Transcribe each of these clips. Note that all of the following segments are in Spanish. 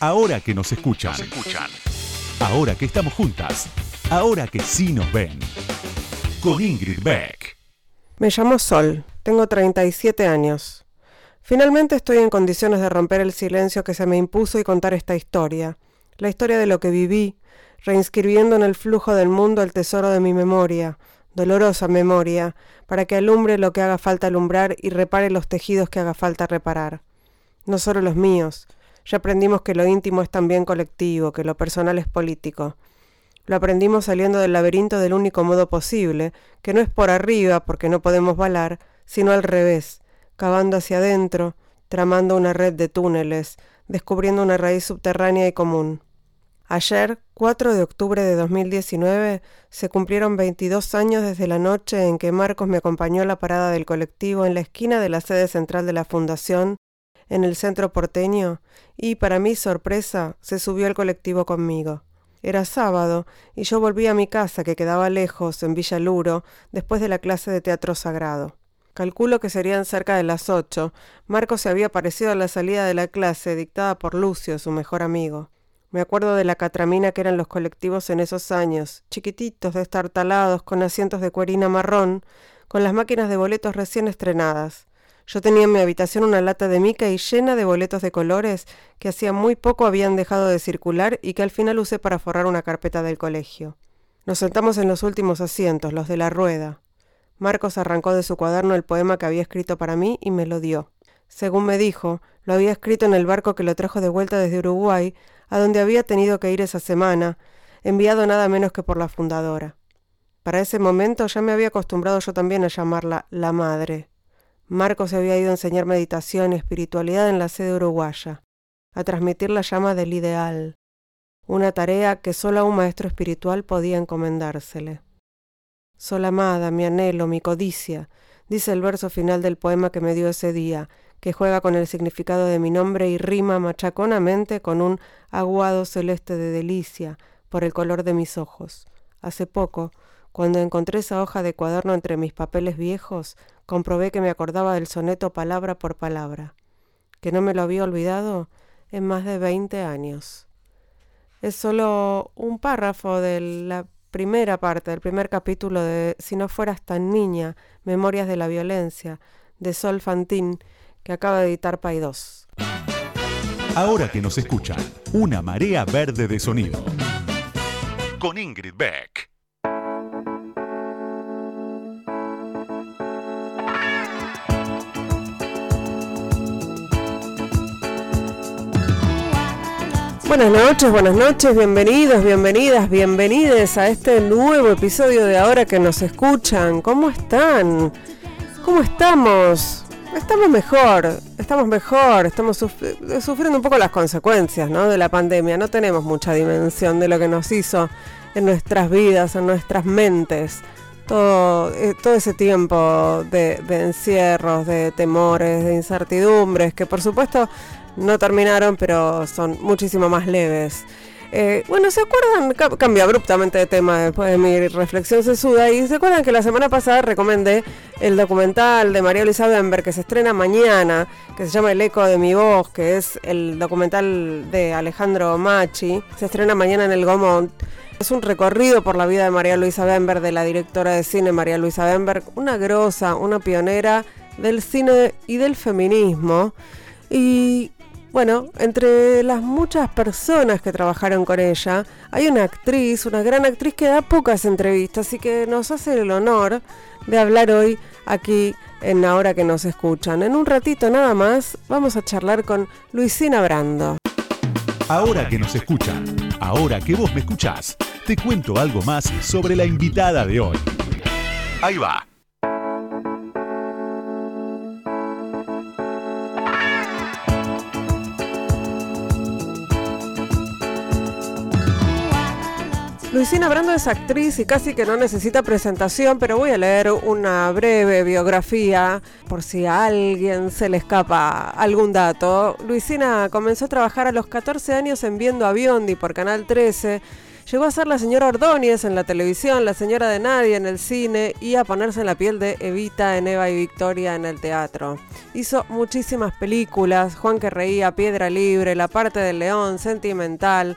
Ahora que nos escuchan. Ahora que estamos juntas. Ahora que sí nos ven. Con Ingrid Beck. Me llamo Sol, tengo 37 años. Finalmente estoy en condiciones de romper el silencio que se me impuso y contar esta historia, la historia de lo que viví, reinscribiendo en el flujo del mundo el tesoro de mi memoria, dolorosa memoria, para que alumbre lo que haga falta alumbrar y repare los tejidos que haga falta reparar. No solo los míos, ya aprendimos que lo íntimo es también colectivo, que lo personal es político. Lo aprendimos saliendo del laberinto del único modo posible, que no es por arriba porque no podemos balar, sino al revés, cavando hacia adentro, tramando una red de túneles, descubriendo una raíz subterránea y común. Ayer, 4 de octubre de 2019, se cumplieron 22 años desde la noche en que Marcos me acompañó a la parada del colectivo en la esquina de la sede central de la Fundación, en el centro porteño, y, para mi sorpresa, se subió al colectivo conmigo. Era sábado y yo volví a mi casa que quedaba lejos, en Villa Luro, después de la clase de teatro sagrado. Calculo que serían cerca de las ocho. Marco se había aparecido a la salida de la clase, dictada por Lucio, su mejor amigo. Me acuerdo de la catramina que eran los colectivos en esos años, chiquititos, destartalados, con asientos de cuerina marrón, con las máquinas de boletos recién estrenadas. Yo tenía en mi habitación una lata de mica y llena de boletos de colores que hacía muy poco habían dejado de circular y que al final usé para forrar una carpeta del colegio. Nos sentamos en los últimos asientos, los de la rueda. Marcos arrancó de su cuaderno el poema que había escrito para mí y me lo dio. Según me dijo, lo había escrito en el barco que lo trajo de vuelta desde Uruguay, a donde había tenido que ir esa semana, enviado nada menos que por la fundadora. Para ese momento ya me había acostumbrado yo también a llamarla la madre. Marcos se había ido a enseñar meditación y espiritualidad en la sede uruguaya, a transmitir la llama del ideal, una tarea que solo a un maestro espiritual podía encomendársele. Sol amada, mi anhelo, mi codicia, dice el verso final del poema que me dio ese día, que juega con el significado de mi nombre y rima machaconamente con un aguado celeste de delicia por el color de mis ojos. Hace poco, cuando encontré esa hoja de cuaderno entre mis papeles viejos, comprobé que me acordaba del soneto palabra por palabra, que no me lo había olvidado en más de veinte años. Es solo un párrafo de la primera parte, del primer capítulo de Si no fueras tan niña, Memorias de la Violencia, de Sol Fantín, que acaba de editar Paidós. Ahora que nos escuchan, una marea verde de sonido. Con Ingrid Beck. Buenas noches, buenas noches, bienvenidos, bienvenidas, bienvenides a este nuevo episodio de Ahora que nos escuchan. ¿Cómo están? ¿Cómo estamos? Estamos mejor, estamos mejor, estamos sufriendo un poco las consecuencias ¿no? de la pandemia. No tenemos mucha dimensión de lo que nos hizo en nuestras vidas, en nuestras mentes. Todo, eh, todo ese tiempo de encierros, de temores, de incertidumbres, que por supuesto no terminaron, pero son muchísimo más leves. Eh, bueno, ¿se acuerdan? Cambio abruptamente de tema después de mi reflexión sesuda. Y se acuerdan que la semana pasada recomendé el documental de María Luisa Bember que se estrena mañana, que se llama El eco de mi voz, que es el documental de Alejandro Machi. Se estrena mañana en el Gomont. Es un recorrido por la vida de María Luisa Bember, de la directora de cine María Luisa Bember, una grosa, una pionera del cine y del feminismo. Y bueno, entre las muchas personas que trabajaron con ella, hay una actriz, una gran actriz que da pocas entrevistas y que nos hace el honor de hablar hoy aquí en Ahora que nos escuchan. En un ratito nada más vamos a charlar con Luisina Brando. Ahora que nos escuchan, ahora que vos me escuchás, te cuento algo más sobre la invitada de hoy. Ahí va. Luisina Brando es actriz y casi que no necesita presentación, pero voy a leer una breve biografía por si a alguien se le escapa algún dato. Luisina comenzó a trabajar a los 14 años en Viendo a Biondi por Canal 13. Llegó a ser la señora Ordóñez en la televisión, la señora de Nadie en el cine y a ponerse en la piel de Evita en Eva y Victoria en el teatro. Hizo muchísimas películas, Juan que reía, Piedra Libre, La parte del león, Sentimental.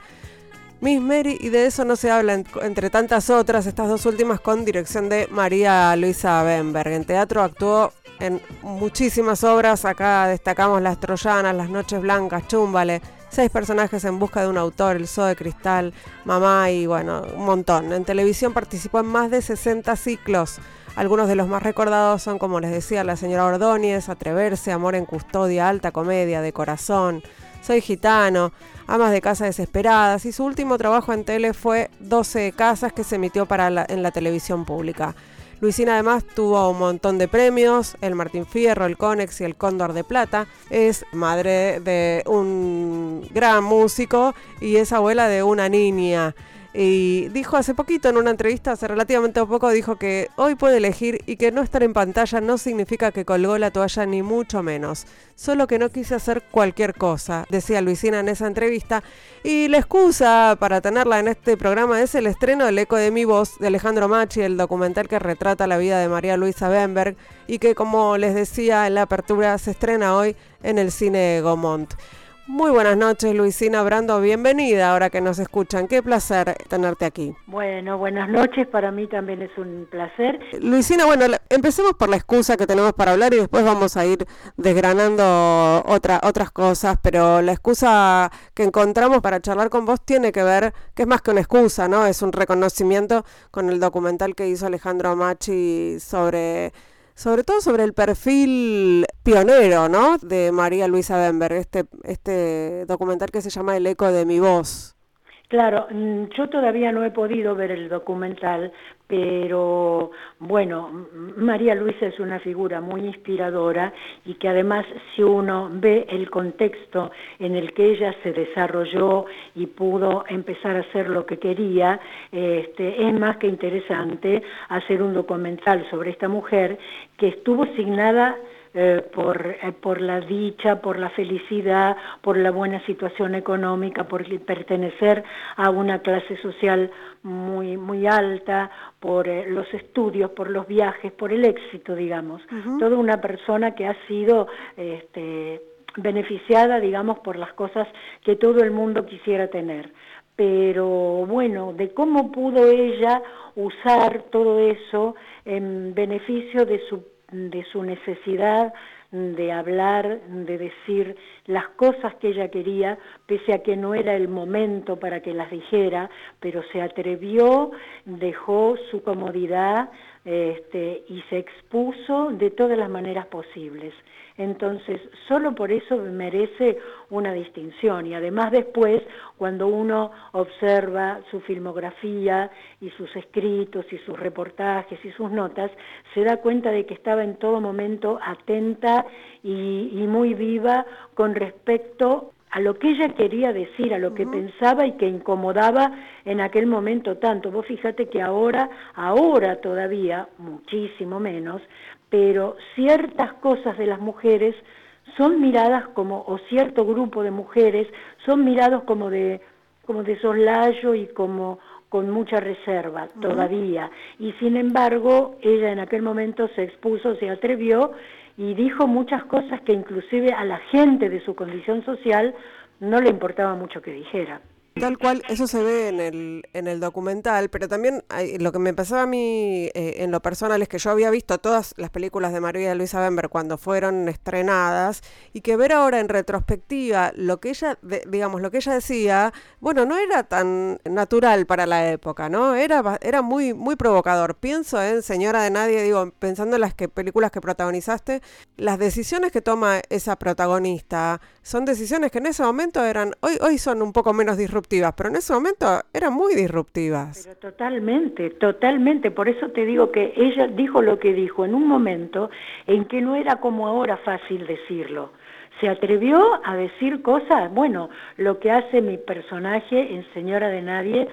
Miss Mary y de eso no se habla entre tantas otras, estas dos últimas con dirección de María Luisa Benberg. En teatro actuó en muchísimas obras, acá destacamos Las Troyanas, Las Noches Blancas, Chúmbale, seis personajes en busca de un autor, El Zoo de Cristal, Mamá y bueno, un montón. En televisión participó en más de 60 ciclos. Algunos de los más recordados son, como les decía, La Señora Ordóñez, Atreverse, Amor en Custodia, Alta Comedia, De Corazón, Soy Gitano, Amas de Casa Desesperadas y su último trabajo en tele fue 12 Casas que se emitió para en la televisión pública. Luisina además tuvo un montón de premios, el Martín Fierro, el Conex y el Cóndor de Plata. Es madre de un gran músico y es abuela de una niña. Y dijo hace poquito en una entrevista, hace relativamente poco, dijo que hoy puede elegir y que no estar en pantalla no significa que colgó la toalla ni mucho menos. Solo que no quise hacer cualquier cosa, decía Luisina en esa entrevista. Y la excusa para tenerla en este programa es el estreno del Eco de mi voz de Alejandro Machi, el documental que retrata la vida de María Luisa Benberg y que como les decía en la apertura se estrena hoy en el cine Gomont. Muy buenas noches, Luisina Brando. Bienvenida ahora que nos escuchan. Qué placer tenerte aquí. Bueno, buenas noches. Para mí también es un placer. Luisina, bueno, empecemos por la excusa que tenemos para hablar y después vamos a ir desgranando otra, otras cosas. Pero la excusa que encontramos para charlar con vos tiene que ver, que es más que una excusa, ¿no? Es un reconocimiento con el documental que hizo Alejandro Machi sobre sobre todo sobre el perfil pionero, ¿no? De María Luisa Benberg, este, este documental que se llama El eco de mi voz. Claro, mm, yo todavía no he podido ver el documental, pero bueno, María Luisa es una figura muy inspiradora y que además si uno ve el contexto en el que ella se desarrolló y pudo empezar a hacer lo que quería, este, es más que interesante hacer un documental sobre esta mujer que estuvo signada eh, por, eh, por la dicha, por la felicidad, por la buena situación económica, por pertenecer a una clase social muy, muy alta, por eh, los estudios, por los viajes, por el éxito, digamos. Toda una persona que ha sido este, beneficiada, digamos, por las cosas que todo el mundo quisiera tener. Pero bueno, de cómo pudo ella usar todo eso en beneficio de su de su necesidad de hablar, de decir las cosas que ella quería, pese a que no era el momento para que las dijera, pero se atrevió, dejó su comodidad este, y se expuso de todas las maneras posibles. Entonces, solo por eso merece una distinción y además después, cuando uno observa su filmografía y sus escritos y sus reportajes y sus notas, se da cuenta de que estaba en todo momento atenta y, muy viva con respecto a lo que ella quería decir, a lo que pensaba y que incomodaba en aquel momento tanto. Vos fíjate que ahora, ahora todavía, muchísimo menos, pero ciertas cosas de las mujeres son miradas como, o cierto grupo de mujeres son mirados como de, como de soslayo y como con mucha reserva todavía. Y sin embargo, ella en aquel momento se expuso, se atrevió y dijo muchas cosas que inclusive a la gente de su condición social no le importaba mucho que dijera. Tal cual, eso se ve en el, en el documental, pero también lo que me pasaba a mí eh, en lo personal es que yo había visto todas las películas de María Luisa Bember cuando fueron estrenadas y que ver ahora en retrospectiva lo que ella, digamos, lo que ella decía, bueno, no era tan natural para la época, ¿no? Era, era muy, muy provocador. Pienso en Señora de Nadie, digo, pensando en las que, películas que protagonizaste, las decisiones que toma esa protagonista son decisiones que en ese momento eran, hoy, hoy son un poco menos disruptivas pero en ese momento eran muy disruptivas. Pero totalmente, totalmente. Por eso te digo que ella dijo lo que dijo en un momento en que no era como ahora fácil decirlo. Se atrevió a decir cosas, bueno, lo que hace mi personaje en Señora de Nadie,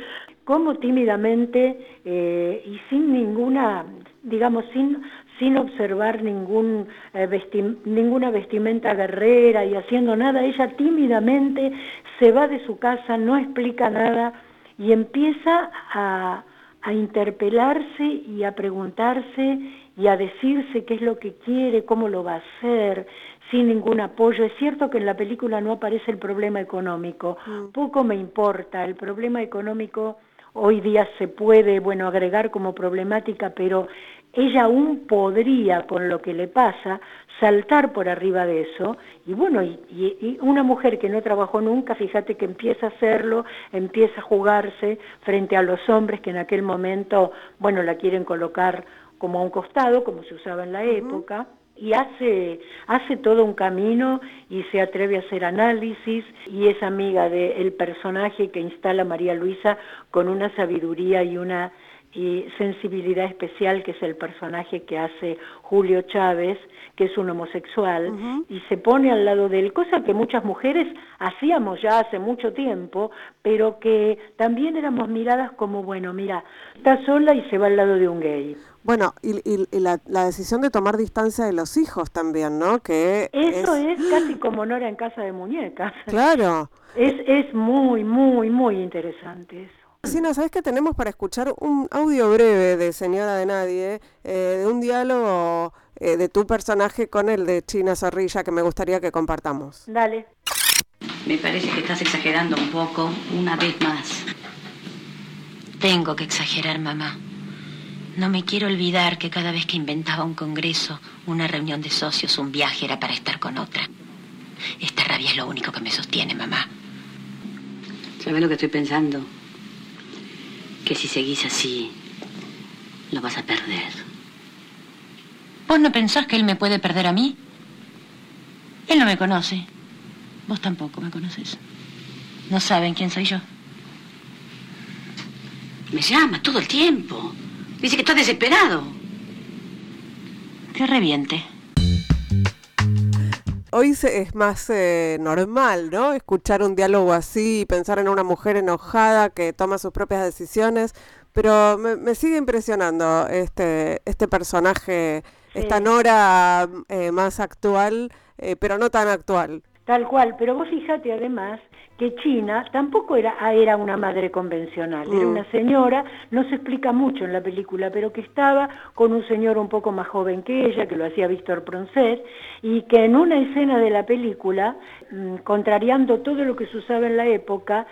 cómo tímidamente eh, y sin ninguna, digamos, sin, sin observar ningún, eh, ninguna vestimenta guerrera y haciendo nada, ella tímidamente se va de su casa, no explica nada y empieza a, a interpelarse y a preguntarse y a decirse qué es lo que quiere, cómo lo va a hacer, sin ningún apoyo. Es cierto que en la película no aparece el problema económico, mm. poco me importa, el problema económico hoy día se puede, bueno, agregar como problemática, pero ella aún podría, con lo que le pasa, saltar por arriba de eso. Y bueno, y, una mujer que no trabajó nunca, fíjate que empieza a hacerlo, empieza a jugarse frente a los hombres que en aquel momento, bueno, la quieren colocar como a un costado, como se usaba en la época y hace, hace todo un camino y se atreve a hacer análisis y es amiga del personaje que instala María Luisa con una sabiduría y una sensibilidad especial que es el personaje que hace Julio Chávez, que es un homosexual, y se pone al lado de él, cosa que muchas mujeres hacíamos ya hace mucho tiempo, pero que también éramos miradas como, bueno, mira, está sola y se va al lado de un gay. Bueno, y, la, decisión de tomar distancia de los hijos también, ¿no? Que Eso es, casi como Nora en casa de muñecas. Claro. Es, es muy, muy, muy interesante Cristina, ¿sabes que tenemos para escuchar un audio breve de Señora de Nadie, eh, de un diálogo eh, de tu personaje con el de China Zorrilla que me gustaría que compartamos? Dale. Me parece que estás exagerando un poco, una vez más. Tengo que exagerar, mamá. No me quiero olvidar que cada vez que inventaba un congreso, una reunión de socios, un viaje era para estar con otra. Esta rabia es lo único que me sostiene, mamá. ¿Sabes lo que estoy pensando? Que si seguís así, lo vas a perder. ¿Vos no pensás que él me puede perder a mí? Él no me conoce. Vos tampoco me conoces. No saben quién soy yo. Me llama todo el tiempo. Dice que está desesperado. Que reviente. Hoy es más eh, normal, ¿no? Escuchar un diálogo así y pensar en una mujer enojada que toma sus propias decisiones, pero me, sigue impresionando este, este personaje, esta Nora eh, más actual, eh, pero no tan actual. Tal cual, pero vos fíjate además que China tampoco era, ah, era una madre convencional, era mm. una señora, no se explica mucho en la película, pero que estaba con un señor un poco más joven que ella, que lo hacía Víctor Proncet, y que en una escena de la película, mm, contrariando todo lo que se usaba en la época,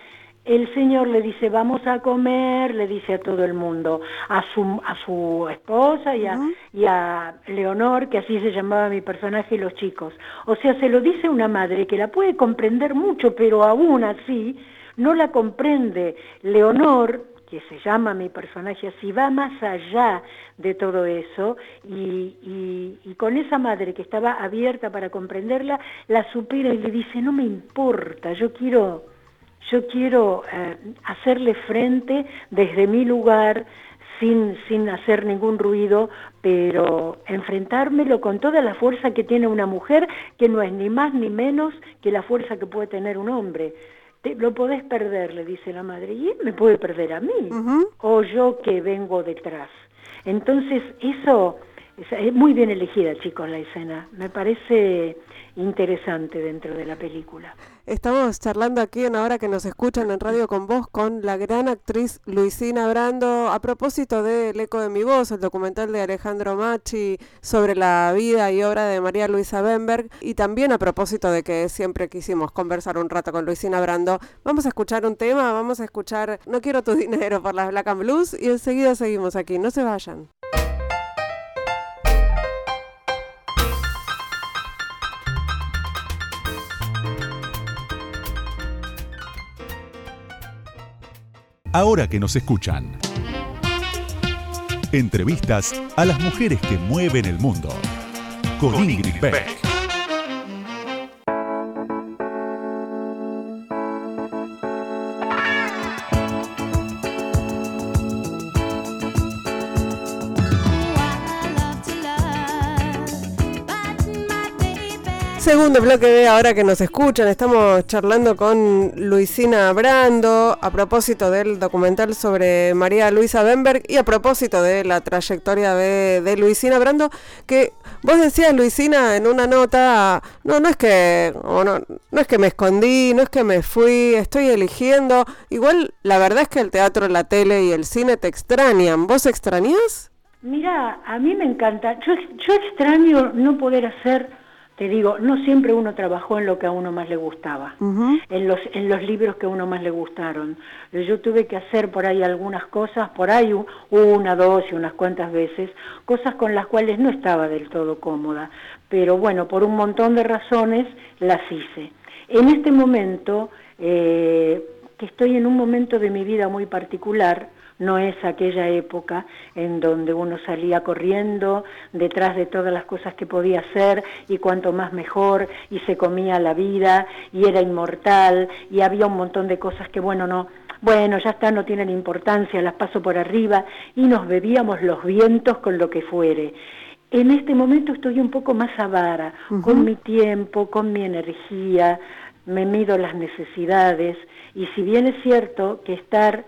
el Señor le dice, vamos a comer, le dice a todo el mundo, a su, a su esposa y a, y a Leonor, que así se llamaba mi personaje, y los chicos. O sea, se lo dice una madre que la puede comprender mucho, pero aún así no la comprende. Leonor, que se llama mi personaje así, va más allá de todo eso y, y, y, con esa madre que estaba abierta para comprenderla, la supera y le dice, no me importa, yo quiero yo quiero eh, hacerle frente desde mi lugar, sin, sin hacer ningún ruido, pero enfrentármelo con toda la fuerza que tiene una mujer, que no es ni más ni menos que la fuerza que puede tener un hombre. lo podés perder, le dice la madre, y él me puede perder a mí, o yo que vengo detrás. Entonces, eso es muy bien elegida, chicos, la escena. Me parece interesante dentro de la película. Estamos charlando aquí en Ahora que nos escuchan en Radio con Vos con la gran actriz Luisina Brando a propósito del Eco de mi Voz, el documental de Alejandro Machi sobre la vida y obra de María Luisa Benberg y también a propósito de que siempre quisimos conversar un rato con Luisina Brando. Vamos a escuchar un tema, vamos a escuchar No quiero tu dinero por las Black and Blues y enseguida seguimos aquí, no se vayan. Ahora que nos escuchan. Entrevistas a las mujeres que mueven el mundo. Con, Ingrid Beck. Segundo bloque de ahora que nos escuchan, estamos charlando con Luisina Brando a propósito del documental sobre María Luisa Benberg y a propósito de la trayectoria de, Luisina Brando, que vos decías Luisina en una nota, no, no es que, no, no es que me escondí, no es que me fui, estoy eligiendo, igual la verdad es que el teatro, la tele y el cine te extrañan, ¿vos extrañas? Mira, a mí me encanta, yo, yo extraño no poder hacer te digo, no siempre uno trabajó en lo que a uno más le gustaba, en, los, en los libros que a uno más le gustaron. Yo tuve que hacer por ahí algunas cosas, por ahí una, dos y unas cuantas veces, cosas con las cuales no estaba del todo cómoda, pero bueno, por un montón de razones las hice. En este momento, eh, que estoy en un momento de mi vida muy particular, no es aquella época en donde uno salía corriendo detrás de todas las cosas que podía hacer y cuanto más mejor y se comía la vida y era inmortal y había un montón de cosas que bueno no bueno, ya está, no tienen importancia, las paso por arriba y nos bebíamos los vientos con lo que fuere. En este momento estoy un poco más avara, con mi tiempo, con mi energía, me mido las necesidades y si bien es cierto que estar,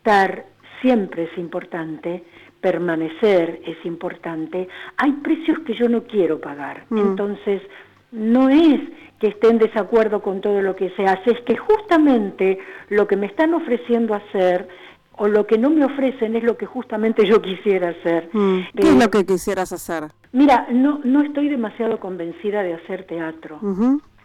estar siempre es importante, permanecer es importante, hay precios que yo no quiero pagar. Mm. Entonces, no es que esté en desacuerdo con todo lo que se hace, es que justamente lo que me están ofreciendo hacer o lo que no me ofrecen es lo que justamente yo quisiera hacer. Mm. ¿Qué es lo que quisieras hacer? Mira, no, no estoy demasiado convencida de hacer teatro,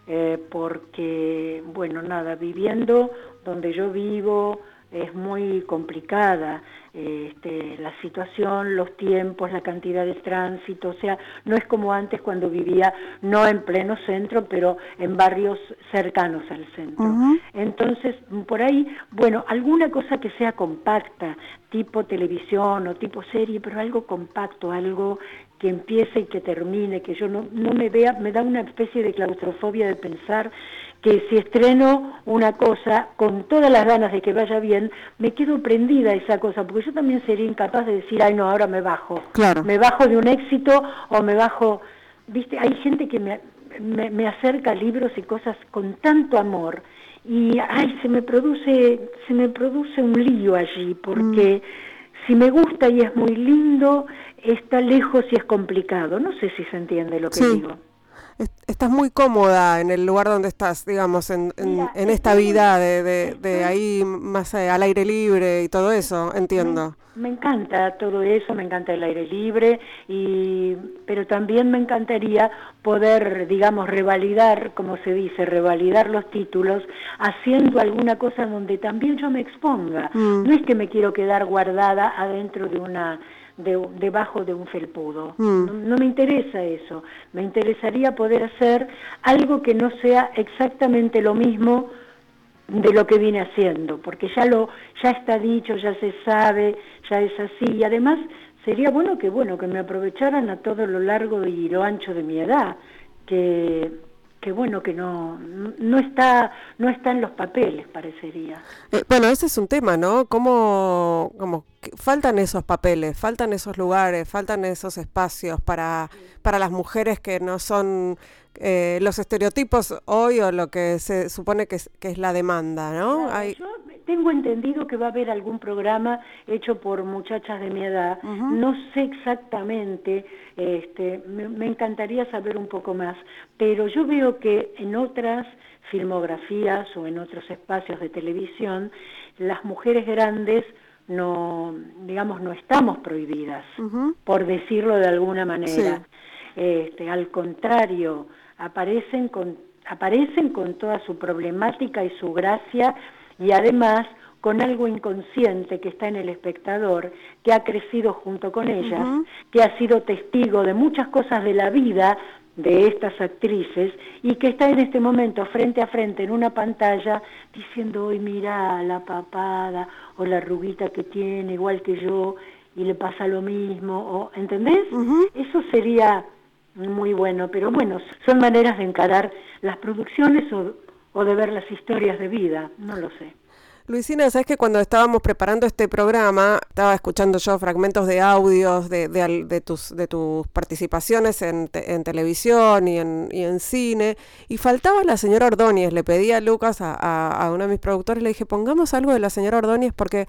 eh, porque, bueno, nada, viviendo donde yo vivo, es muy complicada este, la situación, los tiempos, la cantidad de tránsito, o sea, no es como antes cuando vivía no en pleno centro, pero en barrios cercanos al centro. Entonces, por ahí, bueno, alguna cosa que sea compacta, tipo televisión o tipo serie, pero algo compacto, algo que empiece y que termine, que yo no, no me vea, me da una especie de claustrofobia de pensar que si estreno una cosa con todas las ganas de que vaya bien, me quedo prendida a esa cosa, porque yo también sería incapaz de decir, ay no, ahora me bajo. Claro. Me bajo de un éxito o me bajo, viste, hay gente que me, me, acerca libros y cosas con tanto amor y ay, se me produce, se me produce un lío allí, porque mm. si me gusta y es muy lindo, está lejos y es complicado. No sé si se entiende lo que digo estás muy cómoda en el lugar donde estás, digamos, en, en, esta vida de, de, ahí más eh, al aire libre y todo eso, entiendo. Me, encanta todo eso, me encanta el aire libre, y, pero también me encantaría poder, digamos, revalidar, como se dice, revalidar los títulos, haciendo alguna cosa donde también yo me exponga. Mm. No es que me quiero quedar guardada adentro de una debajo de un felpudo. Mm. No, me interesa eso. Me interesaría poder hacer algo que no sea exactamente lo mismo de lo que vine haciendo, porque ya lo ya está dicho, ya se sabe, ya es así y además sería bueno que bueno que me aprovecharan a todo lo largo y lo ancho de mi edad, que que bueno que no no está no está en los papeles parecería. Eh, bueno ese es un tema no cómo como faltan esos papeles faltan esos lugares faltan esos espacios para para las mujeres que no son eh, los estereotipos hoy o lo que se supone que es, que es la demanda no Hay... Tengo entendido que va a haber algún programa hecho por muchachas de mi edad. No sé exactamente, este, me, encantaría saber un poco más, pero yo veo que en otras filmografías o en otros espacios de televisión, las mujeres grandes no, digamos, no estamos prohibidas, por decirlo de alguna manera. Este, al contrario, aparecen con, aparecen con toda su problemática y su gracia y además con algo inconsciente que está en el espectador, que ha crecido junto con ellas, que ha sido testigo de muchas cosas de la vida de estas actrices y que está en este momento frente a frente en una pantalla diciendo, hoy mira la papada o la ruguita que tiene igual que yo y le pasa lo mismo, o, ¿entendés? Eso sería muy bueno, pero bueno, son maneras de encarar las producciones o, o de ver las historias de vida, no lo sé. Luisina, sabes que cuando estábamos preparando este programa, estaba escuchando yo fragmentos de audios de, de, tus, de tus participaciones en, en televisión y en, y en, cine, y faltaba la señora Ordóñez. Le pedí a Lucas, a, a, a uno de mis productores, le dije, pongamos algo de la señora Ordóñez porque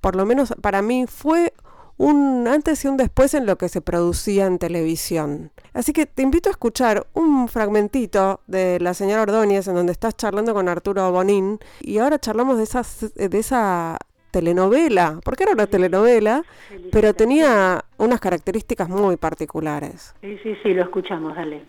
por lo menos para mí fue un antes y un después en lo que se producía en televisión. Así que te invito a escuchar un fragmentito de La señora Ordóñez en donde estás charlando con Arturo Bonín y ahora charlamos de, esas, de esa telenovela, porque era una telenovela, pero tenía unas características muy particulares. Sí, sí, sí, lo escuchamos, dale.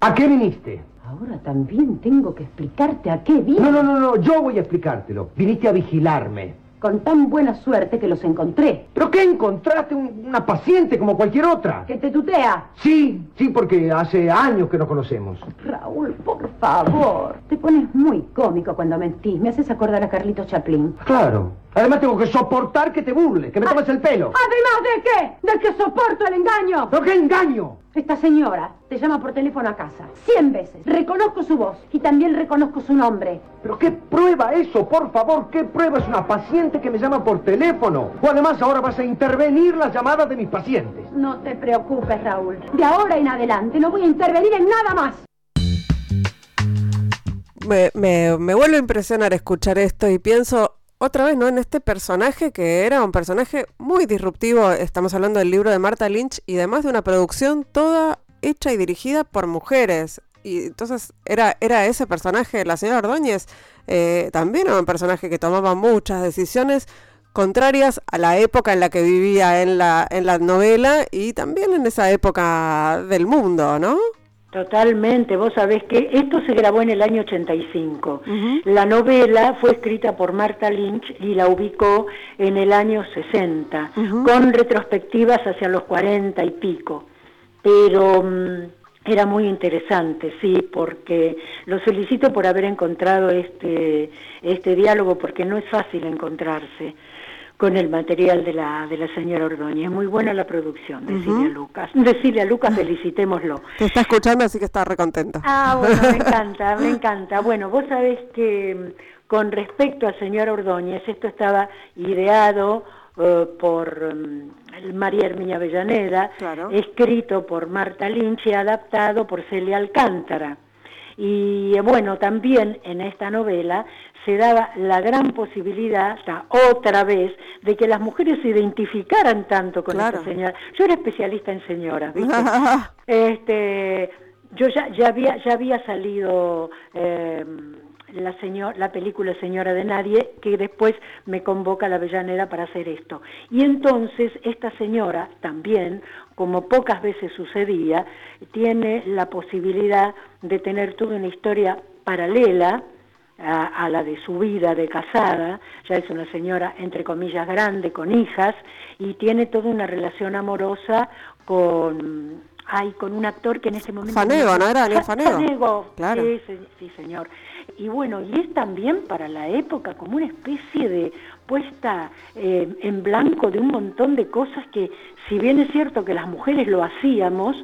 ¿A qué viniste? Ahora también tengo que explicarte a qué vine. No, no, no, no, yo voy a explicártelo. Viniste a vigilarme con tan buena suerte que los encontré. ¿Pero qué encontraste? una paciente como cualquier otra. ¿Que te tutea? Sí, sí, porque hace años que nos conocemos. Raúl, por favor. Te pones muy cómico cuando mentís. Me haces acordar a Carlitos Chaplin. Claro. Además tengo que soportar que te burles, que me tomes el pelo. ¿Además de qué? ¿De que soporto el engaño? ¿Pero qué engaño? Esta señora te llama por teléfono a casa. Cien veces. Reconozco su voz y también reconozco su nombre. ¿Pero qué prueba eso? Por favor, ¿qué prueba es una paciente que me llama por teléfono? O además ahora vas a intervenir las llamadas de mis pacientes. No te preocupes, Raúl. De ahora en adelante no voy a intervenir en nada más. Me, me, me vuelve a impresionar escuchar esto y pienso, otra vez, ¿no? En este personaje que era un personaje muy disruptivo. Estamos hablando del libro de Marta Lynch y además de una producción toda hecha y dirigida por mujeres. Y entonces era, era ese personaje, la señora Ordóñez, eh, también era un personaje que tomaba muchas decisiones contrarias a la época en la que vivía en la, en la novela y también en esa época del mundo, ¿no? Totalmente, vos sabés que esto se grabó en el año 85. La novela fue escrita por Marta Lynch y la ubicó en el año 60, con retrospectivas hacia los 40 y pico. Pero mm, era muy interesante, sí, porque lo felicito por haber encontrado este, este diálogo, porque no es fácil encontrarse con el material de la, de la señora Ordóñez. Muy buena la producción de Silvia Lucas. De Silvia Lucas, felicitémoslo. Te está escuchando, así que está recontenta. Ah, bueno, me encanta, me encanta. Bueno, vos sabés que mm, con respecto a señora Ordóñez, esto estaba ideado eh, por mm, María Herminia Avellaneda, escrito por Marta Lynch y adaptado por Celia Alcántara. Y bueno, también en esta novela se daba la gran posibilidad, otra vez, de que las mujeres se identificaran tanto con esta señora. Yo era especialista en señoras, ¿viste? este, yo ya, ya, había, ya había salido... Eh, la, señor, la película Señora de Nadie, que después me convoca a la Avellaneda para hacer esto. Y entonces esta señora también, como pocas veces sucedía, tiene la posibilidad de tener toda una historia paralela a, la de su vida de casada, ya es una señora entre comillas grande, con hijas, y tiene toda una relación amorosa con, ay, con un actor que en ese momento... Fanego, ¿no era Fanego? Fanego, claro. sí, sí, señor. Y bueno, y es también para la época como una especie de puesta eh, en blanco de un montón de cosas que, si bien es cierto que las mujeres lo hacíamos,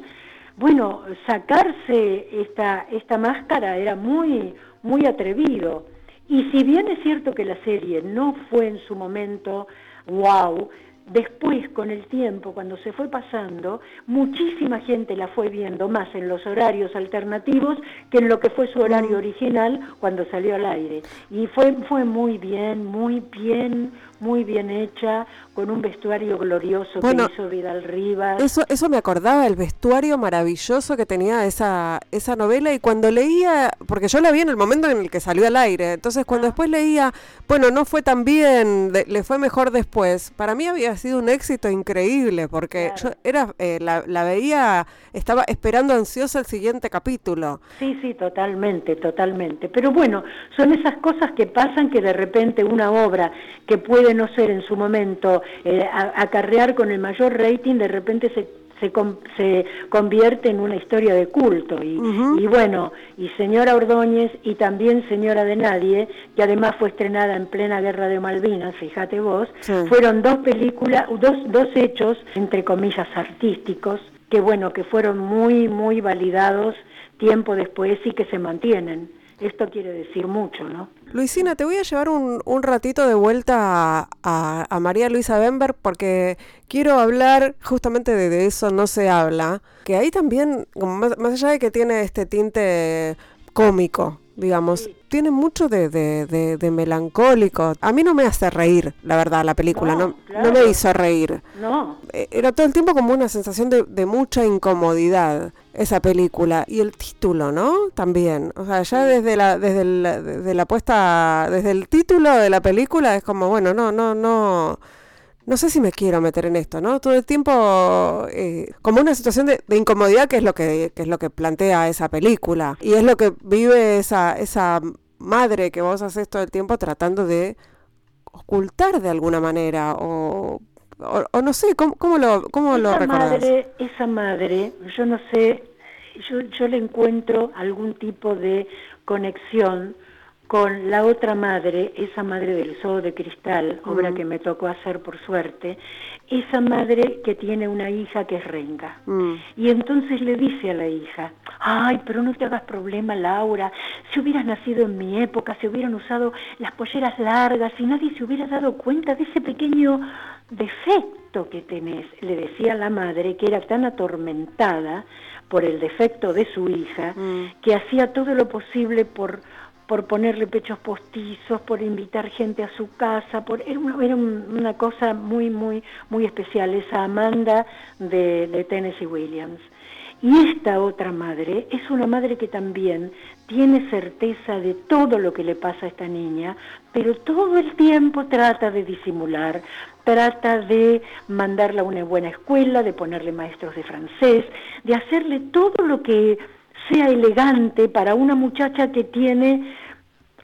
bueno, sacarse esta, esta máscara era muy muy atrevido. Y si bien es cierto que la serie no fue en su momento wow, después con el tiempo, cuando se fue pasando, muchísima gente la fue viendo más en los horarios alternativos que en lo que fue su horario original cuando salió al aire. Y fue, fue muy bien, muy bien, muy bien hecha, con un vestuario glorioso que hizo Vidal Rivas. Eso, eso me acordaba, el vestuario maravilloso que tenía esa, esa novela y cuando leía, porque yo la vi en el momento en el que salió al aire, entonces cuando ah. después leía, bueno, no fue tan bien, le fue mejor después, para mí había sido un éxito increíble, porque yo era eh, la, la veía, estaba esperando ansiosa el siguiente capítulo. Sí, sí, totalmente, totalmente. Pero bueno, son esas cosas que pasan que de repente una obra que puede no ser en su momento eh, acarrear con el mayor rating, de repente se, se, se, convierte en una historia de culto. Y, y, bueno, y Señora Ordóñez y también Señora de Nadie, que además fue estrenada en plena guerra de Malvinas, fíjate vos, fueron dos películas, dos, dos hechos, entre comillas, artísticos, que bueno, que fueron muy, muy validados tiempo después y que se mantienen Esto quiere decir mucho, ¿no? Luisina, te voy a llevar un, un ratito de vuelta a, a, María Luisa Bember porque quiero hablar justamente de, de, eso, no se habla, que ahí también, como más, más allá de que tiene este tinte cómico, digamos. Sí. Tiene mucho de, de, de, de, melancólico. A mí no me hace reír, la verdad, la película. No, no, claro. no me hizo reír. No. Era todo el tiempo como una sensación de, mucha incomodidad esa película. Y el título, ¿no? También. O sea, ya desde la, desde, el, desde la puesta, desde el título de la película es como, bueno, no, no, no no sé si me quiero meter en esto, ¿no? Todo el tiempo eh, como una situación de, incomodidad que es lo que, que, es lo que plantea esa película y es lo que vive esa esa madre que vos haces todo el tiempo tratando de ocultar de alguna manera o, o, o no sé cómo, cómo lo cómo esa lo recordás? madre esa madre yo no sé yo yo le encuentro algún tipo de conexión con la otra madre, esa madre del zoo de cristal, obra que me tocó hacer por suerte, esa madre que tiene una hija que es renga. Mm. Y entonces le dice a la hija, ay, pero no te hagas problema, Laura, si hubieras nacido en mi época, si hubieran usado las polleras largas, y nadie se hubiera dado cuenta de ese pequeño defecto que tenés, le decía la madre, que era tan atormentada por el defecto de su hija, mm. que hacía todo lo posible por por ponerle pechos postizos, por invitar gente a su casa, por era una, era una cosa muy muy muy especial esa Amanda de, de Tennessee Williams. Y esta otra madre es una madre que también tiene certeza de todo lo que le pasa a esta niña, pero todo el tiempo trata de disimular, trata de mandarla a una buena escuela, de ponerle maestros de francés, de hacerle todo lo que sea elegante para una muchacha que tiene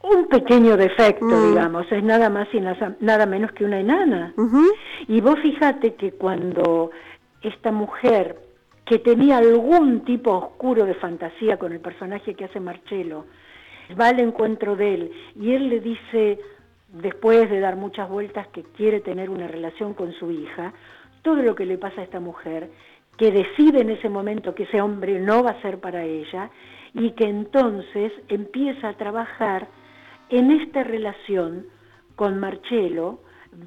un pequeño defecto, mm. digamos, es nada más y nada, menos que una enana. Uh -huh. Y vos fíjate que cuando esta mujer, que tenía algún tipo oscuro de fantasía con el personaje que hace Marcelo, va al encuentro de él y él le dice, después de dar muchas vueltas, que quiere tener una relación con su hija, todo lo que le pasa a esta mujer, que decide en ese momento que ese hombre no va a ser para ella y que entonces empieza a trabajar en esta relación con Marcelo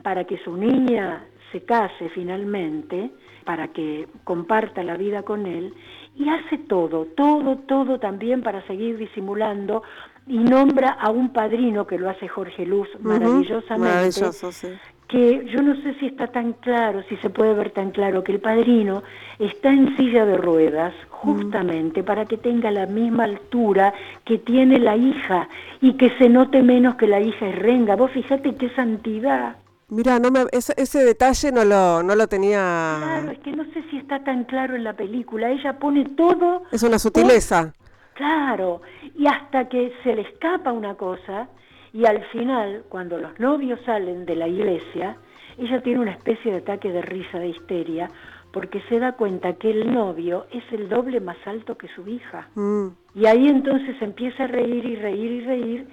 para que su niña se case finalmente, para que comparta la vida con él, y hace todo, todo, todo también para seguir disimulando y nombra a un padrino que lo hace Jorge Luz maravillosamente, uh -huh. Maravilloso, sí que yo no sé si está tan claro, si se puede ver tan claro, que el padrino está en silla de ruedas justamente mm. para que tenga la misma altura que tiene la hija y que se note menos que la hija es renga. Vos fíjate qué santidad. Mira, no me, ese, ese, detalle no lo, no lo tenía... Claro, es que no sé si está tan claro en la película. Ella pone todo... Es una sutileza. Todo, claro, y hasta que se le escapa una cosa y al final, cuando los novios salen de la iglesia, ella tiene una especie de ataque de risa, de histeria, porque se da cuenta que el novio es el doble más alto que su hija. Mm. Y ahí entonces empieza a reír y reír y reír,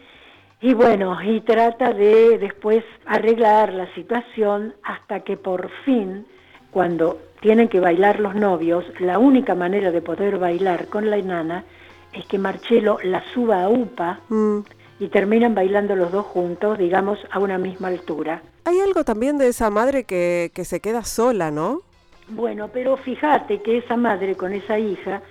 y bueno, y trata de después arreglar la situación hasta que por fin, cuando tienen que bailar los novios, la única manera de poder bailar con la enana es que Marcelo la suba a UPA, mm y terminan bailando los dos juntos, digamos, a una misma altura. Hay algo también de esa madre que, que se queda sola, ¿no? Bueno, pero fíjate que esa madre con esa hija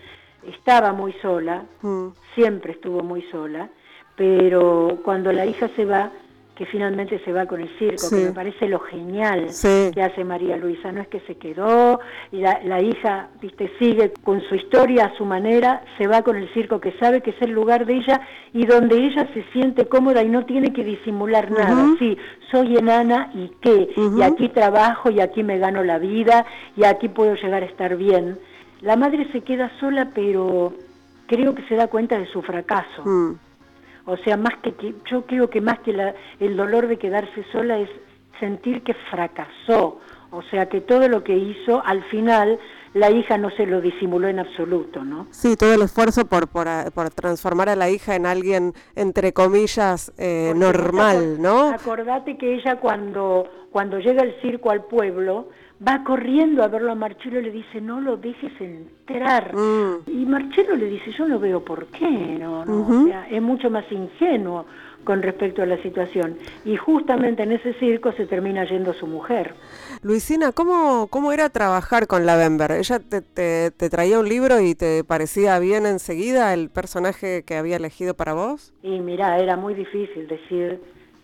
estaba muy sola, mm. siempre estuvo muy sola, pero cuando la hija se va, que finalmente se va con el circo, sí. que me parece lo genial sí. que hace María Luisa, no es que se quedó, y la, la, hija, viste, sigue con su historia a su manera, se va con el circo que sabe que es el lugar de ella y donde ella se siente cómoda y no tiene que disimular nada, uh -huh. sí, soy enana y qué, uh -huh. y aquí trabajo y aquí me gano la vida y aquí puedo llegar a estar bien. La madre se queda sola, pero creo que se da cuenta de su fracaso. Uh o sea, más que, que yo creo que más que la, el dolor de quedarse sola es sentir que fracasó, o sea, que todo lo que hizo al final la hija no se lo disimuló en absoluto, ¿no? Sí, todo el esfuerzo por, por, por transformar a la hija en alguien, entre comillas, eh, normal, ¿no? Acordate que ella cuando, cuando llega el circo al pueblo, va corriendo a verlo a Marcelo y le dice, no lo dejes entrar. Mm. Y Marcelo le dice, yo no veo por qué, no, no, o sea, es mucho más ingenuo con respecto a la situación. Y justamente en ese circo se termina yendo su mujer. Luisina, ¿cómo, cómo era trabajar con la Bember? ¿Ella te, te, te traía un libro y te parecía bien enseguida el personaje que había elegido para vos? Y mira, era muy difícil decir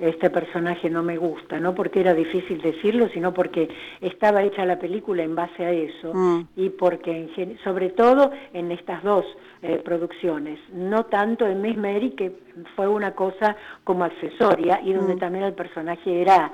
este personaje no me gusta, no porque era difícil decirlo, sino porque estaba hecha la película en base a eso Mm. y porque en sobre todo en estas dos eh, producciones, no tanto en Miss Mary que fue una cosa como accesoria y donde también el personaje era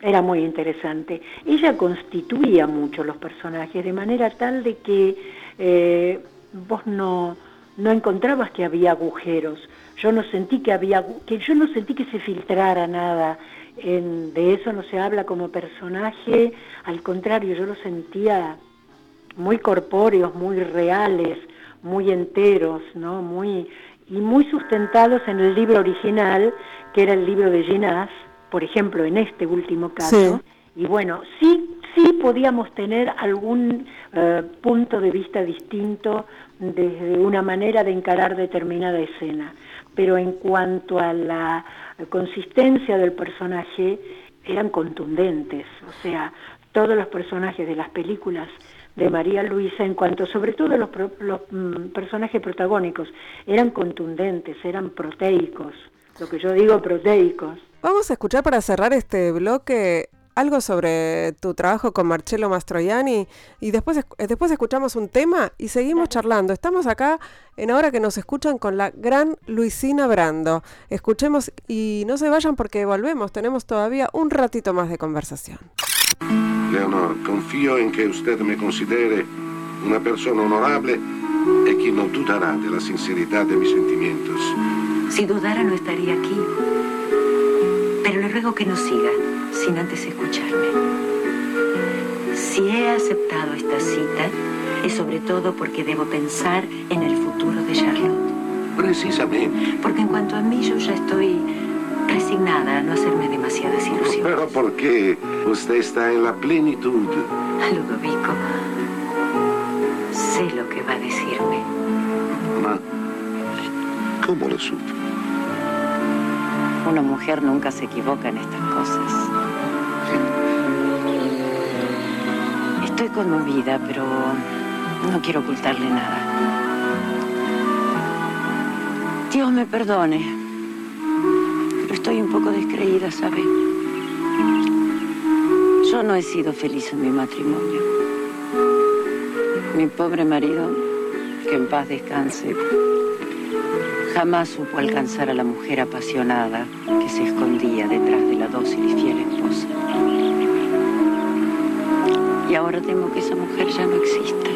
era muy interesante. Ella constituía mucho los personajes de manera tal de que eh, vos no no encontrabas que había agujeros. Yo no sentí que había que yo no sentí que se filtrara nada. En- de eso no se habla como personaje, al contrario, yo lo sentía muy corpóreos, muy reales, muy enteros, ¿no? Muy y muy sustentados en el libro original, que era el libro de Ginás, por ejemplo, en este último caso. Y bueno, sí, sí podíamos tener algún eh, punto de vista distinto desde una manera de encarar determinada escena, pero en cuanto a la consistencia del personaje, eran contundentes, o sea, todos los personajes de las películas de María Luisa, en cuanto sobre todo los, pro- los, mm, personajes protagónicos, eran contundentes, eran proteicos, lo que yo digo proteicos. Vamos a escuchar para cerrar este bloque algo sobre tu trabajo con Marcello Mastroianni y después, eh, después escuchamos un tema y seguimos charlando. Estamos acá en ahora que nos escuchan con la gran Luisina Brando. Escuchemos y no se vayan porque volvemos, tenemos todavía un ratito más de conversación. Leonor, confío en que usted me considere una persona honorable y que no dudará de la sinceridad de mis sentimientos. Si dudara no estaría aquí. Ruego que no siga sin antes escucharme. Si he aceptado esta cita es sobre todo porque debo pensar en el futuro de Charlotte. Precisamente. Porque en cuanto a mí yo ya estoy resignada a no hacerme demasiadas ilusiones. Pero porque usted está en la plenitud. Ludovico, sé lo que va a decirme. Ma, ¿cómo lo supo? Una mujer nunca se equivoca en estas cosas. Estoy conmovida, pero no quiero ocultarle nada. Dios me perdone, pero estoy un poco descreída, ¿sabe? Yo no he sido feliz en mi matrimonio. Mi pobre marido, que en paz descanse, Jamás supo alcanzar a la mujer apasionada que se escondía detrás de la dócil y fiel esposa. Y ahora temo que esa mujer ya no existe.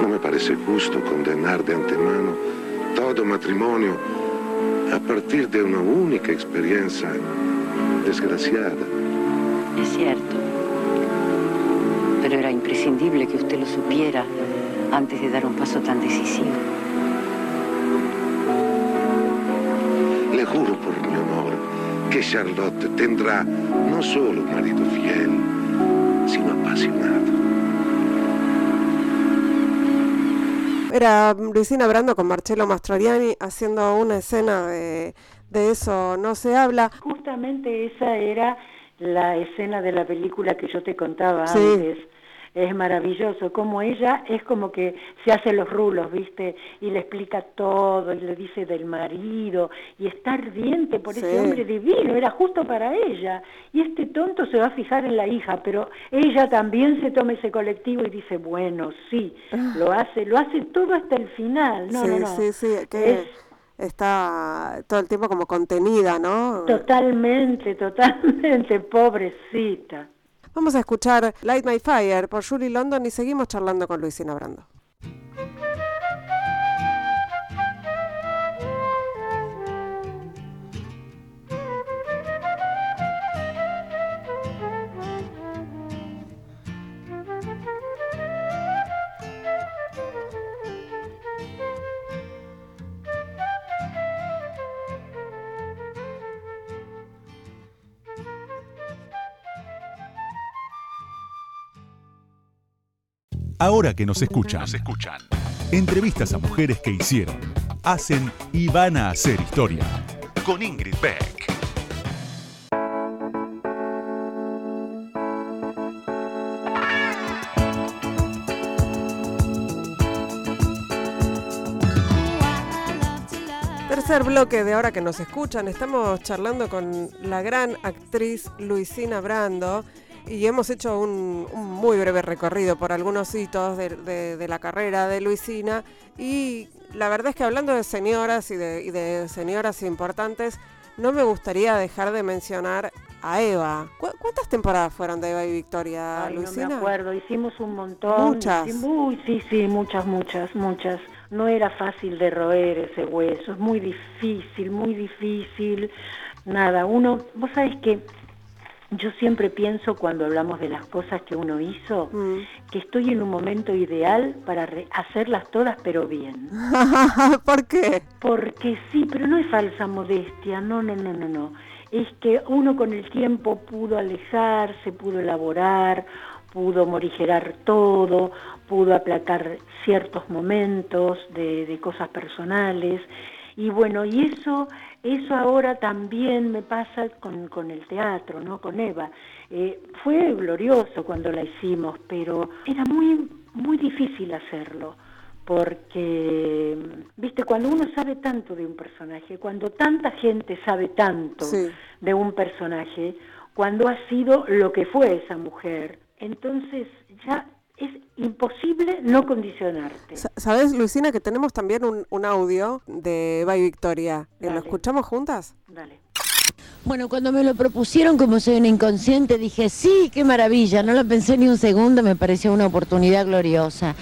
No me parece justo condenar de antemano todo matrimonio a partir de una única experiencia desgraciada. Es cierto. Pero era imprescindible que usted lo supiera antes de dar un paso tan decisivo. Le juro por mi honor que Charlotte tendrá no solo un marido fiel, sino apasionado. Era Luisina Brando con Marcello Mastroianni haciendo una escena de, de eso no se habla. Justamente esa era la escena de la película que yo te contaba Sí. antes. Es maravilloso, como ella es como que se hace los rulos, ¿viste? Y le explica todo, y le dice del marido, y está ardiente por Sí. ese hombre divino, era justo para ella. Y este tonto se va a fijar en la hija, pero ella también se toma ese colectivo y dice, bueno, sí, lo hace, lo hace todo hasta el final. No, sí, no, no. sí, sí, que Es- está todo el tiempo como contenida, ¿no? Totalmente, totalmente, pobrecita. Vamos a escuchar Light My Fire por Julie London y seguimos charlando con Luisina Brando. Ahora que nos escuchan, nos escuchan. Entrevistas a mujeres que hicieron, hacen y van a hacer historia. Con Ingrid Beck. Tercer bloque de ahora que nos escuchan, estamos charlando con la gran actriz Luisina Brando y hemos hecho un, muy breve recorrido por algunos hitos de, la carrera de Luisina y la verdad es que hablando de señoras y de, señoras importantes, no me gustaría dejar de mencionar a Eva. ¿Cuántas temporadas fueron de Eva y Victoria, Luisina? No me acuerdo, hicimos un montón. Muchas. sí, sí, muchas, muchas, muchas. No era fácil de roer ese hueso, es muy difícil, muy difícil. Nada, uno, vos sabés que yo siempre pienso cuando hablamos de las cosas que uno hizo, mm. que estoy en un momento ideal para hacerlas todas pero bien. ¿Por qué? Porque sí, pero no es falsa modestia, no, no, no, no, no. Es que uno con el tiempo pudo alejarse, pudo elaborar, pudo morigerar todo, pudo aplacar ciertos momentos de, de cosas personales. Y bueno, y eso eso ahora también me pasa con, el teatro, ¿no? Con Eva. Eh, fue glorioso cuando la hicimos, pero era muy, muy difícil hacerlo porque, viste, cuando uno sabe tanto de un personaje, cuando tanta gente sabe tanto de un personaje, cuando ha sido lo que fue esa mujer, entonces ya es imposible no condicionarte. ¿Sabes, Luisina, que tenemos también un, audio de Eva y Victoria? ¿Lo escuchamos juntas? Dale. Bueno, cuando me lo propusieron como soy un inconsciente, dije, sí, qué maravilla, no lo pensé ni un segundo, me pareció una oportunidad gloriosa.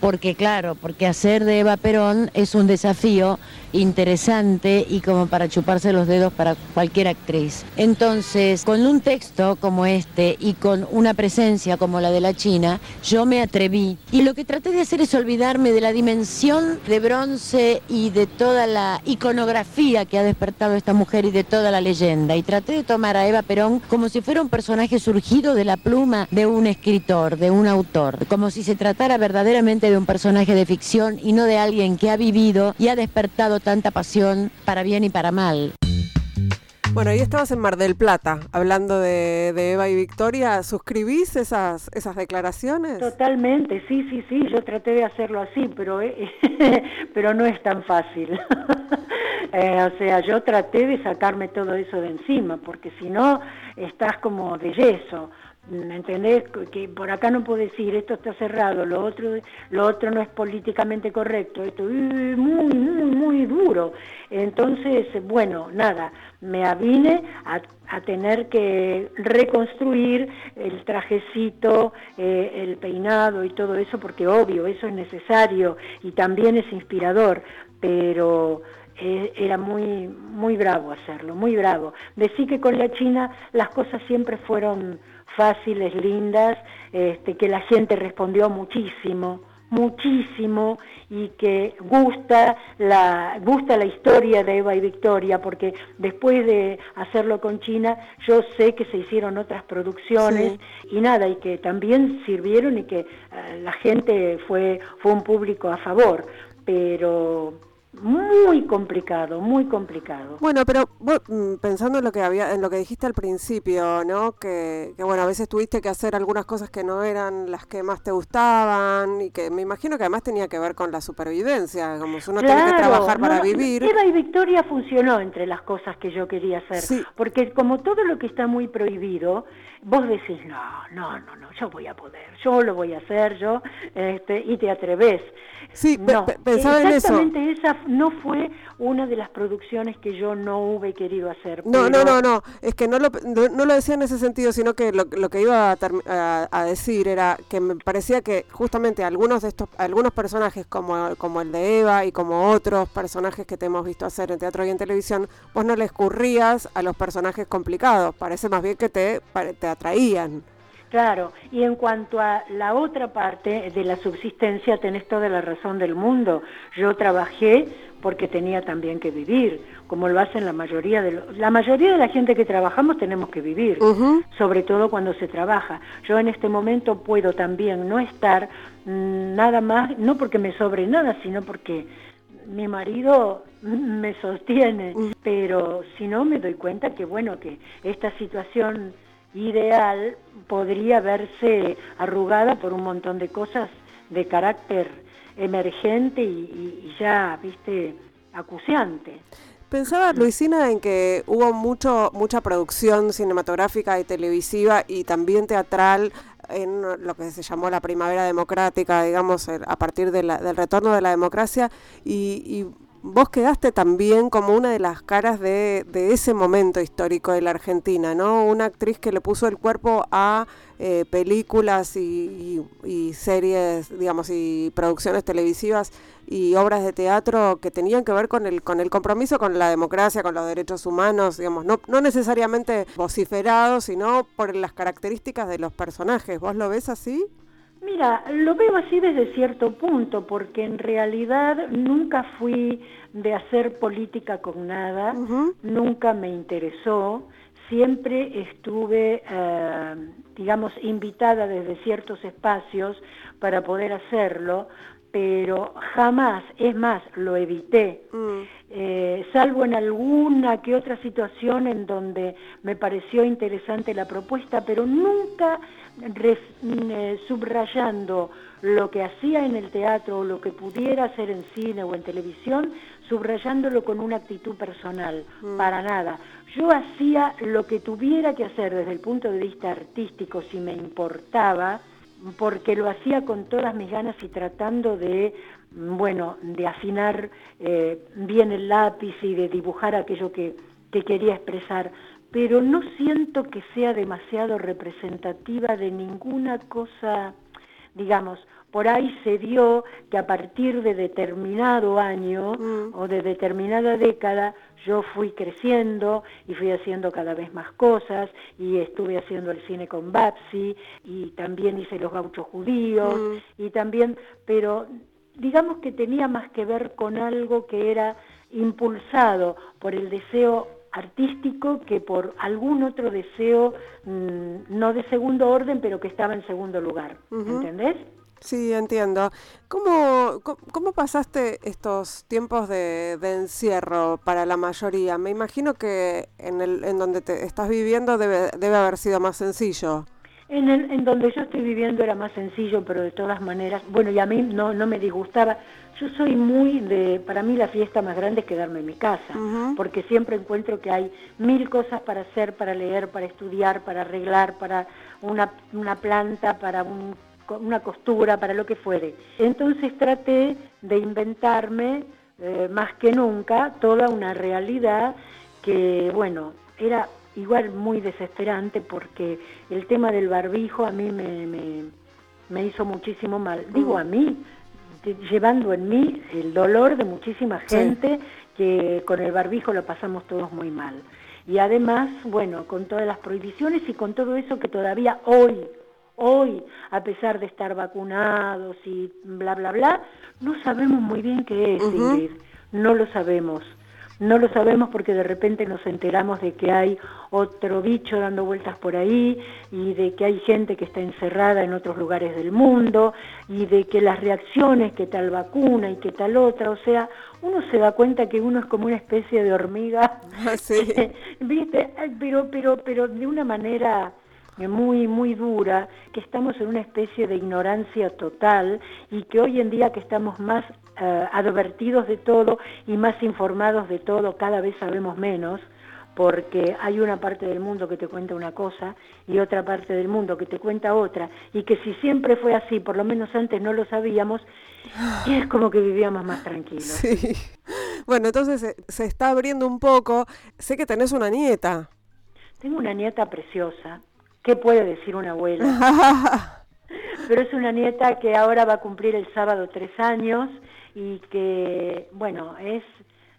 Porque claro, porque hacer de Eva Perón es un desafío interesante y como para chuparse los dedos para cualquier actriz. Entonces, con un texto como este y con una presencia como la de la China, yo me atreví y lo que traté de hacer es olvidarme de la dimensión de bronce y de toda la iconografía que ha despertado esta mujer y de toda la leyenda y traté de tomar a Eva Perón como si fuera un personaje surgido de la pluma de un escritor, de un autor, como si se tratara verdaderamente de un personaje de ficción y no de alguien que ha vivido y ha despertado tanta pasión para bien y para mal. Bueno, ahí estabas en Mar del Plata, hablando de, Eva y Victoria. ¿Suscribís esas, esas declaraciones? Totalmente, sí, sí, sí, yo traté de hacerlo así, pero, eh, pero no es tan fácil. Eh, o sea, yo traté de sacarme todo eso de encima, porque si no, estás como de yeso. ¿Me entendés? Que por acá no puedo decir, esto está cerrado, lo otro, lo otro no es políticamente correcto, esto es muy, muy, muy duro. Entonces, bueno, nada, me avine a, tener que reconstruir el trajecito, eh, el peinado y todo eso, porque obvio, eso es necesario y también es inspirador, pero eh, era muy, muy bravo hacerlo, muy bravo. Decir que con la China las cosas siempre fueron fáciles, lindas, este, que la gente respondió muchísimo, muchísimo y que gusta la, gusta la historia de Eva y Victoria, porque después de hacerlo con China, yo sé que se hicieron otras producciones y nada, y que también sirvieron y que eh, la gente fue, fue un público a favor, pero muy complicado, muy complicado. Bueno, pero mm, pensando en lo que había, en lo que dijiste al principio, ¿no? Que, bueno, a veces tuviste que hacer algunas cosas que no eran las que más te gustaban y que me imagino que además tenía que ver con la supervivencia, como si uno tiene que trabajar para vivir. Eva y Victoria funcionó entre las cosas que yo quería hacer, porque como todo lo que está muy prohibido, vos decís, no, no, no, no, yo voy a poder, yo lo voy a hacer, yo, este, y te atreves. Sí, no, pensaba en eso. esa no fue una de las producciones que yo no hubiera querido hacer. No, no, no, no, es que no lo, no, lo decía en ese sentido, sino que lo, lo que iba a, a, decir era que me parecía que justamente algunos de estos, algunos personajes como, como el de Eva y como otros personajes que te hemos visto hacer en teatro y en televisión, vos no le escurrías a los personajes complicados, parece más bien que te, te atraían. Claro, y en cuanto a la otra parte de la subsistencia, tenés toda la razón del mundo. Yo trabajé porque tenía también que vivir, como lo hacen la mayoría de la mayoría de la gente que trabajamos tenemos que vivir, sobre todo cuando se trabaja. Yo en este momento puedo también no estar mm, nada más, no porque me sobre nada, sino porque mi marido me sostiene, pero si no me doy cuenta que bueno, que esta situación ideal podría verse arrugada por un montón de cosas de carácter emergente y, ya, viste, acuciante. Pensaba, Luisina, en que hubo mucho, mucha producción cinematográfica y televisiva y también teatral en lo que se llamó la primavera democrática, digamos, a partir del retorno de la democracia, y vos quedaste también como una de las caras de, ese momento histórico de la Argentina, ¿no? Una actriz que le puso el cuerpo a eh, películas y, series, digamos, y producciones televisivas y obras de teatro que tenían que ver con el, con el compromiso con la democracia, con los derechos humanos, digamos, no, no necesariamente vociferados, sino por las características de los personajes. ¿Vos lo ves así? Mira, lo veo así desde cierto punto, porque en realidad nunca fui de hacer política con nada, nunca me interesó, siempre estuve, eh, digamos, invitada desde ciertos espacios para poder hacerlo, pero jamás, es más, lo evité, mm. Eh, salvo en alguna que otra situación en donde me pareció interesante la propuesta, pero nunca mm, eh, subrayando lo que hacía en el teatro o lo que pudiera hacer en cine o en televisión, subrayándolo con una actitud personal, mm. para nada. Yo hacía lo que tuviera que hacer desde el punto de vista artístico, si me importaba, porque lo hacía con todas mis ganas y tratando de, bueno, de afinar eh, bien el lápiz y de dibujar aquello que, que quería expresar, pero no siento que sea demasiado representativa de ninguna cosa, digamos, por ahí se dio que a partir de determinado año mm. o de determinada década yo fui creciendo y fui haciendo cada vez más cosas y estuve haciendo el cine con Babsi y también hice los gauchos judíos mm. y también, pero digamos que tenía más que ver con algo que era impulsado por el deseo artístico que por algún otro deseo mm, no de segundo orden pero que estaba en segundo lugar, ¿entendés? Sí, entiendo. ¿Cómo, cómo, pasaste estos tiempos de, encierro para la mayoría? Me imagino que en, el, en donde te estás viviendo debe, debe haber sido más sencillo. En, el, en donde yo estoy viviendo era más sencillo, pero de todas maneras, bueno, y a mí no, no me disgustaba. Yo soy muy de, para mí la fiesta más grande es quedarme en mi casa, porque siempre encuentro que hay mil cosas para hacer, para leer, para estudiar, para arreglar, para una, una planta, para un una costura, para lo que fuere. Entonces traté de inventarme eh, más que nunca toda una realidad que, bueno, era igual muy desesperante porque el tema del barbijo a mí me, me, hizo muchísimo mal. Digo a mí, llevando en mí el dolor de muchísima gente que con el barbijo lo pasamos todos muy mal. Y además, bueno, con todas las prohibiciones y con todo eso que todavía hoy, Hoy, a pesar de estar vacunados y bla, bla, bla, no sabemos muy bien qué es, Ingrid. No lo sabemos. No lo sabemos porque de repente nos enteramos de que hay otro bicho dando vueltas por ahí y de que hay gente que está encerrada en otros lugares del mundo y de que las reacciones que tal vacuna y que tal otra, o sea, uno se da cuenta que uno es como una especie de hormiga, ah, sí. ¿viste? Pero, pero, pero de una manera muy, muy dura, que estamos en una especie de ignorancia total y que hoy en día que estamos más eh, advertidos de todo y más informados de todo, cada vez sabemos menos, porque hay una parte del mundo que te cuenta una cosa y otra parte del mundo que te cuenta otra, y que si siempre fue así, por lo menos antes no lo sabíamos, y es como que vivíamos más tranquilos. Sí. Bueno, entonces se, se está abriendo un poco. Sé que tenés una nieta. Tengo una nieta preciosa, ¿Qué puede decir una abuela? Pero es una nieta que ahora va a cumplir el sábado tres años y que, bueno, es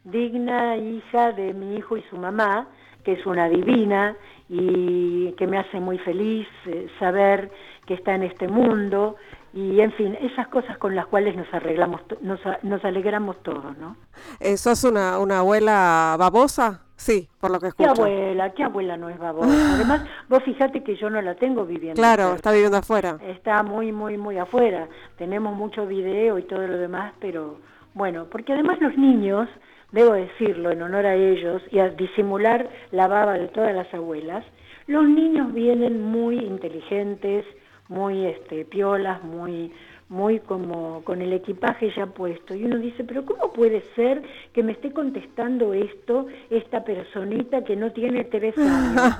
digna hija de mi hijo y su mamá, que es una divina y que me hace muy feliz eh, saber que está en este mundo y en fin, esas cosas con las cuales nos arreglamos, nos, nos alegramos todos, ¿no? Eh, ¿Sos una, una abuela babosa? Sí, por lo que escucho. ¿Qué abuela? ¿Qué abuela no es babosa? Además, vos fíjate que yo no la tengo viviendo. Claro, está viviendo afuera. Está muy, muy, muy afuera. Tenemos mucho video y todo lo demás, pero bueno, porque además los niños, debo decirlo en honor a ellos y a disimular la baba de todas las abuelas, los niños vienen muy inteligentes, muy este, piolas, muy, muy como con el equipaje ya puesto. Y uno dice, pero ¿cómo puede ser que me esté contestando esto esta personita que no tiene tres años?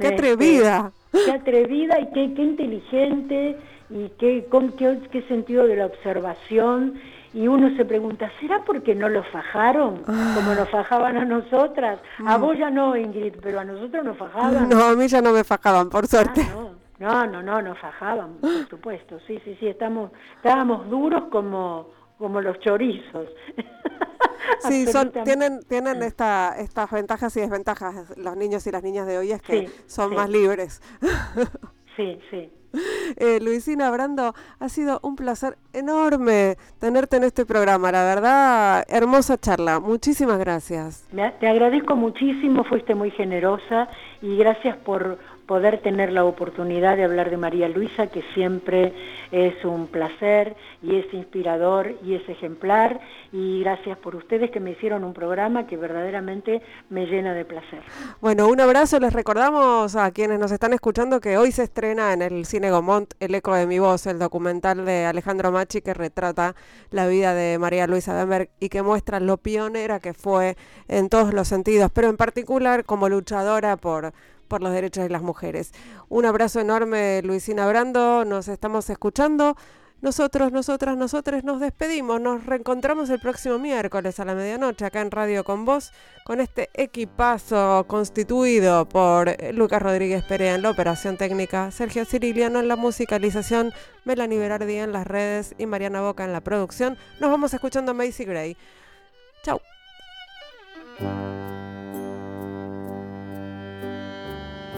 ¡Qué atrevida! qué atrevida y qué, qué inteligente y qué, con qué, qué sentido de la observación y uno se pregunta, ¿será porque no lo fajaron como nos fajaban a nosotras? A mm. vos ya no, Ingrid, pero a nosotros nos fajaban. No, a mí ya no me fajaban, por suerte. Ah, no, no, no, nos fajaban, por supuesto. Sí, sí, sí, estamos, estábamos duros como, como los chorizos. Sí, son, tienen, tienen esta, estas ventajas y desventajas. Los niños y las niñas de hoy es que son más libres. Sí, sí. Eh, Luisina Brando, ha sido un placer enorme tenerte en este programa, la verdad, hermosa charla. Muchísimas gracias. te agradezco muchísimo, fuiste muy generosa y gracias por poder tener la oportunidad de hablar de María Luisa, que siempre es un placer y es inspirador y es ejemplar. Y gracias por ustedes que me hicieron un programa que verdaderamente me llena de placer. Bueno, un abrazo. Les recordamos a quienes nos están escuchando que hoy se estrena en el Cine Gomont El eco de mi voz, el documental de Alejandro Machi que retrata la vida de María Luisa Benberg y que muestra lo pionera que fue en todos los sentidos, pero en particular como luchadora por por los derechos de las mujeres. Un abrazo enorme, Luisina Brando, nos estamos escuchando. Nosotros, nosotras, nosotros nos despedimos. Nos reencontramos el próximo miércoles a la medianoche acá en Radio con Vos con este equipazo constituido por Lucas Rodríguez Perea en la operación técnica, Sergio Ciriliano en la musicalización, Melanie Berardi en las redes y Mariana Boca en la producción. Nos vamos escuchando a Macy Gray.